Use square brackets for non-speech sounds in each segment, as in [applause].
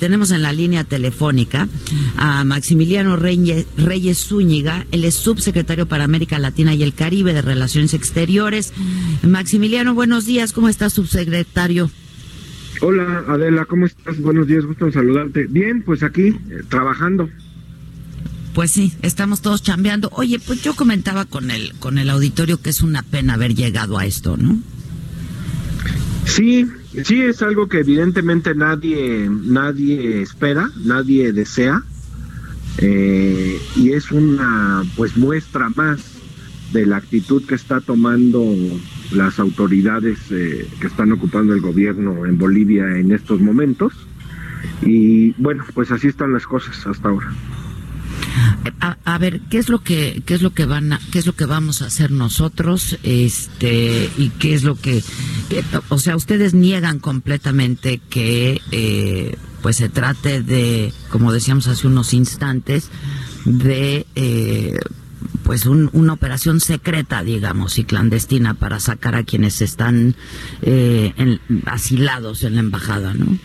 Tenemos en la línea telefónica a Maximiliano Reyes, Reyes Zúñiga, él es subsecretario para América Latina y el Caribe de Relaciones Exteriores. Maximiliano, buenos días, ¿cómo está, subsecretario? Hola Adela, ¿cómo estás? Buenos días, gusto en saludarte. Bien, pues aquí, eh, trabajando. Pues sí, estamos todos chambeando. Oye, pues yo comentaba con el, con el auditorio que es una pena haber llegado a esto, ¿no? Sí, sí es algo que evidentemente nadie, nadie espera, nadie desea. eh, y es una pues muestra más de la actitud que está tomando las autoridades eh, que están ocupando el gobierno en Bolivia en estos momentos. Y bueno, pues así están las cosas hasta ahora. A, a ver, ¿qué es lo que qué es lo que van a, qué es lo que vamos a hacer nosotros este y qué es lo que, que- o sea, ustedes niegan completamente que eh, pues se trate de, como decíamos hace unos instantes, de eh, pues un- una operación secreta, digamos, y clandestina para sacar a quienes están eh, en- asilados en la embajada, ¿no?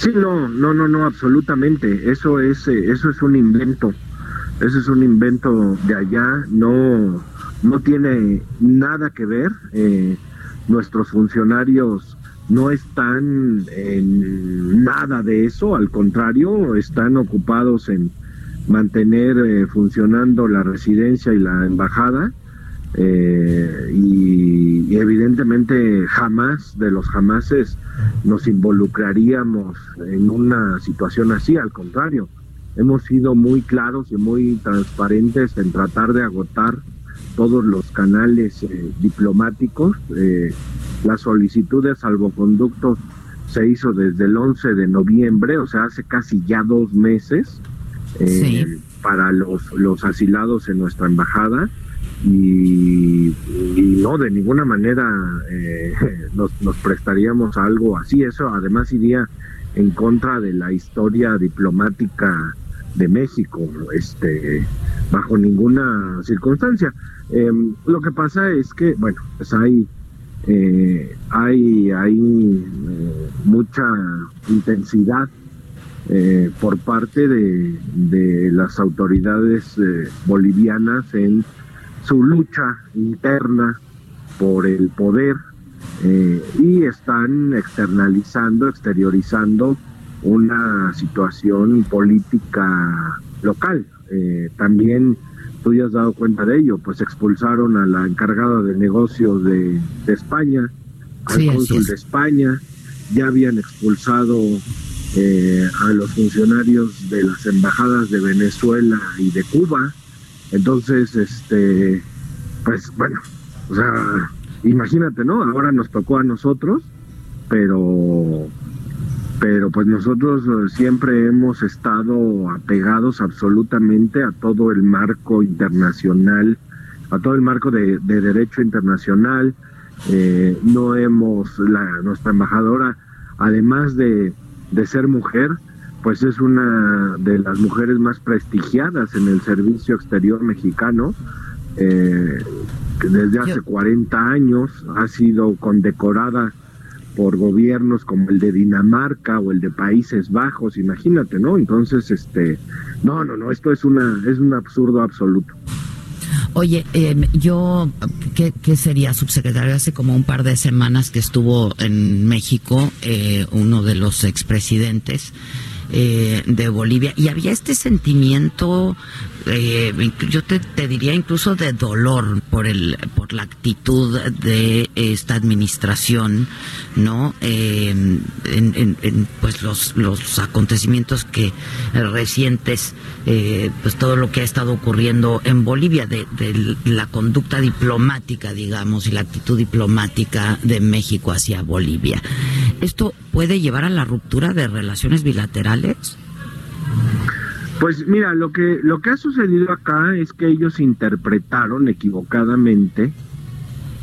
Sí, no, no, no, no, absolutamente. Eso es, eh, eso es un invento. Eso es un invento de allá. No, no tiene nada que ver. Eh, nuestros funcionarios no están en nada de eso. Al contrario, están ocupados en mantener eh, funcionando la residencia y la embajada. Eh, y, y evidentemente jamás de los jamases nos involucraríamos en una situación así, al contrario, hemos sido muy claros y muy transparentes en tratar de agotar todos los canales eh, diplomáticos. Eh, la solicitud de salvoconducto se hizo desde el 11 de noviembre, o sea, hace casi ya dos meses, eh, Sí. para los, los asilados en nuestra embajada y, no de ninguna manera eh, [laughs] nos, prestaríamos algo así. Eso además iría en contra de la historia diplomática de México, este, bajo ninguna circunstancia. Em, lo que pasa es que, bueno, pues hay eh, hay, hay eh, mucha intensidad por parte de, de las autoridades bolivianas en su lucha interna por el poder eh, y están externalizando, exteriorizando una situación política local. Eh, también tú ya has dado cuenta de ello, pues expulsaron a la encargada de negocios de, de España, al Sí, cónsul es. de España, ya habían expulsado eh, a los funcionarios de las embajadas de Venezuela y de Cuba. Entonces, este, pues bueno, o sea, imagínate, ¿no? Ahora nos tocó a nosotros, pero pero pues nosotros eh, siempre hemos estado apegados absolutamente a todo el marco internacional, a todo el marco de, de derecho internacional. Eh, no hemos, la, nuestra embajadora, además de, de ser mujer, pues es una de las mujeres más prestigiadas en el servicio exterior mexicano. Eh, que desde hace Yo- 40 años ha sido condecorada por gobiernos como el de Dinamarca o el de Países Bajos, imagínate, ¿no? Entonces, este, no, no, no, esto es una, es un absurdo absoluto. Oye, eh, yo, ¿qué, ¿qué sería subsecretario? Hace como un par de semanas que estuvo en México eh, uno de los expresidentes eh, de Bolivia y había este sentimiento, eh, yo te, diría incluso de dolor por el por la actitud de esta administración, ¿no? Eh, en, en- en, pues los los acontecimientos que recientes, eh, pues todo lo que ha estado ocurriendo en Bolivia de, de la conducta diplomática, digamos, y la actitud diplomática de México hacia Bolivia. ¿Esto puede llevar a la ruptura de relaciones bilaterales? Pues mira, lo que lo que ha sucedido acá es que ellos interpretaron equivocadamente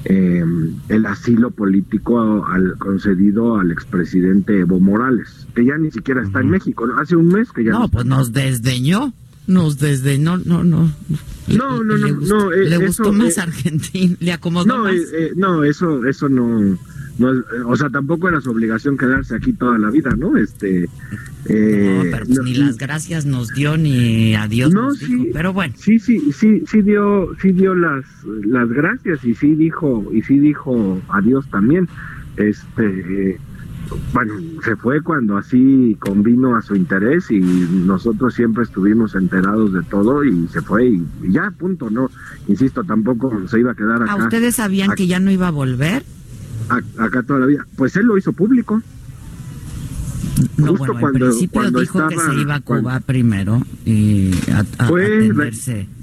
eh, el asilo político al, concedido al expresidente Evo Morales, que ya ni siquiera está en México. Hace un mes que ya no. pues nos desdeñó, nos desdeñó, no, no. No, no, no, no. le eh, gustó más eh, Argentina, le acomodó no, más. no, eso, eso no no, o sea, tampoco era su obligación quedarse aquí toda la vida, ¿no? Este, eh, no, pero pues ni las gracias nos dio ni adiós no, nos sí, pero bueno. Sí, sí, sí, sí dio, sí dio las, las gracias y sí dijo, y sí dijo adiós también. Este, bueno, se fue cuando así convino a su interés y nosotros siempre estuvimos enterados de todo y se fue y, ya, punto, no, insisto, tampoco se iba a quedar acá. ¿A ustedes sabían que ya no iba a volver? Acá toda la vida. Pues él lo hizo público. No, Justo bueno, cuando, principio dijo que se iba a Cuba primero y fue,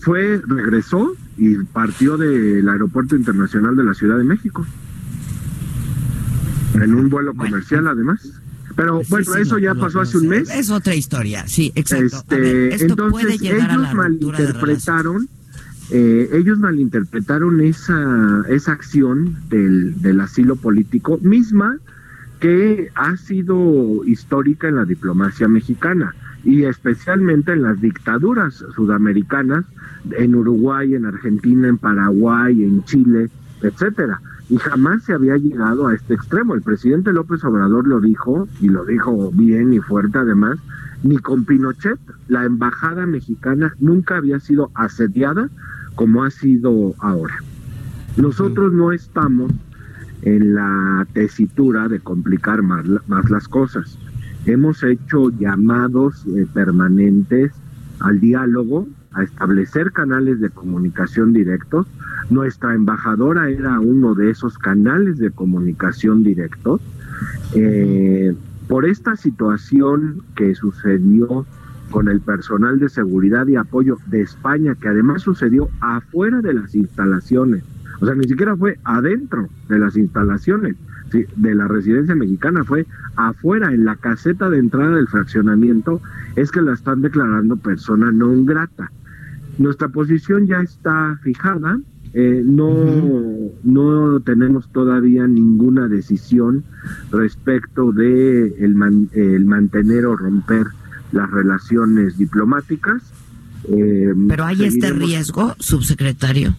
fue, regresó y partió del aeropuerto internacional de la Ciudad de México. En un vuelo comercial, además. Pero bueno, eso ya pasó hace un mes. Es otra historia, sí, exacto. Este, esto entonces, puede ellos a la malinterpretaron eh, ellos malinterpretaron esa, esa acción del, del asilo político misma que ha sido histórica en la diplomacia mexicana y especialmente en las dictaduras sudamericanas, en Uruguay, en Argentina, en Paraguay, en Chile, etcétera. Y jamás se había llegado a este extremo. El presidente López Obrador lo dijo, y lo dijo bien y fuerte además, ni con Pinochet, la embajada mexicana nunca había sido asediada como ha sido ahora. Nosotros no estamos en la tesitura de complicar más, más las cosas. Hemos hecho llamados eh, permanentes al diálogo, a establecer canales de comunicación directos. Nuestra embajadora era uno de esos canales de comunicación directos. Eh, por esta situación que sucedió con el personal de seguridad y apoyo de España, que además sucedió afuera de las instalaciones. O sea, ni siquiera fue adentro de las instalaciones de la residencia mexicana, fue afuera, en la caseta de entrada del fraccionamiento, es que la están declarando persona no grata. Nuestra posición ya está fijada, eh, no, no tenemos todavía ninguna decisión respecto de el, el mantener o romper las relaciones diplomáticas. Eh, Pero hay este riesgo, subsecretario.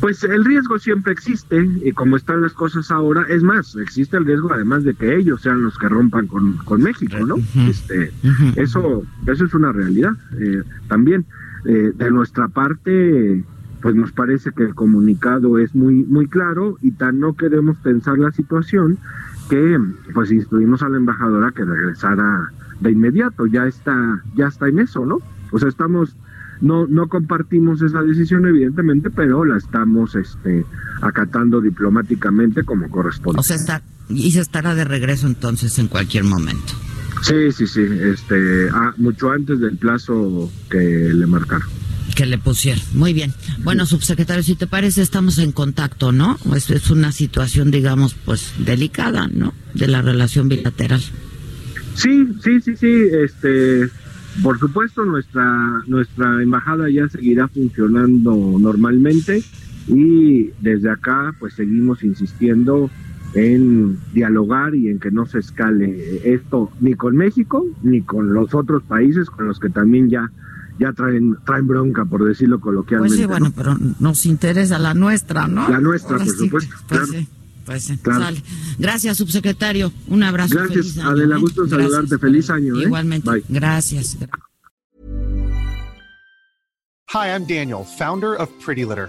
Pues el riesgo siempre existe y como están las cosas ahora, es más, existe el riesgo además de que ellos sean los que rompan con, con México, ¿no? este, Eso eso es una realidad. Eh, también eh, de nuestra parte, pues nos parece que el comunicado es muy muy claro y tan no queremos pensar la situación que pues instruimos a la embajadora que regresara de inmediato, ya está, ya está en eso, ¿no? O sea, estamos, no, no compartimos esa decisión, evidentemente, pero la estamos este, acatando diplomáticamente como corresponde. O sea, está, y se estará de regreso entonces en cualquier momento. Sí, sí, sí, este, ah, mucho antes del plazo que le marcaron. Que le pusieron. Muy bien. Bueno, subsecretario, si te parece, estamos en contacto, ¿no? Es, es una situación, digamos, pues delicada, ¿no? De la relación bilateral. Sí, sí, sí, sí. Este, por supuesto, nuestra nuestra embajada ya seguirá funcionando normalmente y desde acá, pues seguimos insistiendo en dialogar y en que no se escale esto ni con México ni con los otros países con los que también ya ya traen traen bronca por decirlo coloquialmente. Pues sí, bueno, pero nos interesa la nuestra, ¿no? La nuestra, por supuesto. Pues claro. Pues sale. Gracias, subsecretario. Un abrazo. Gracias, año, Adela. ¿eh? Gusto saludarte. Feliz año. ¿eh? Igualmente. Bye. Gracias. Hi, I'm Daniel, founder of Pretty Litter.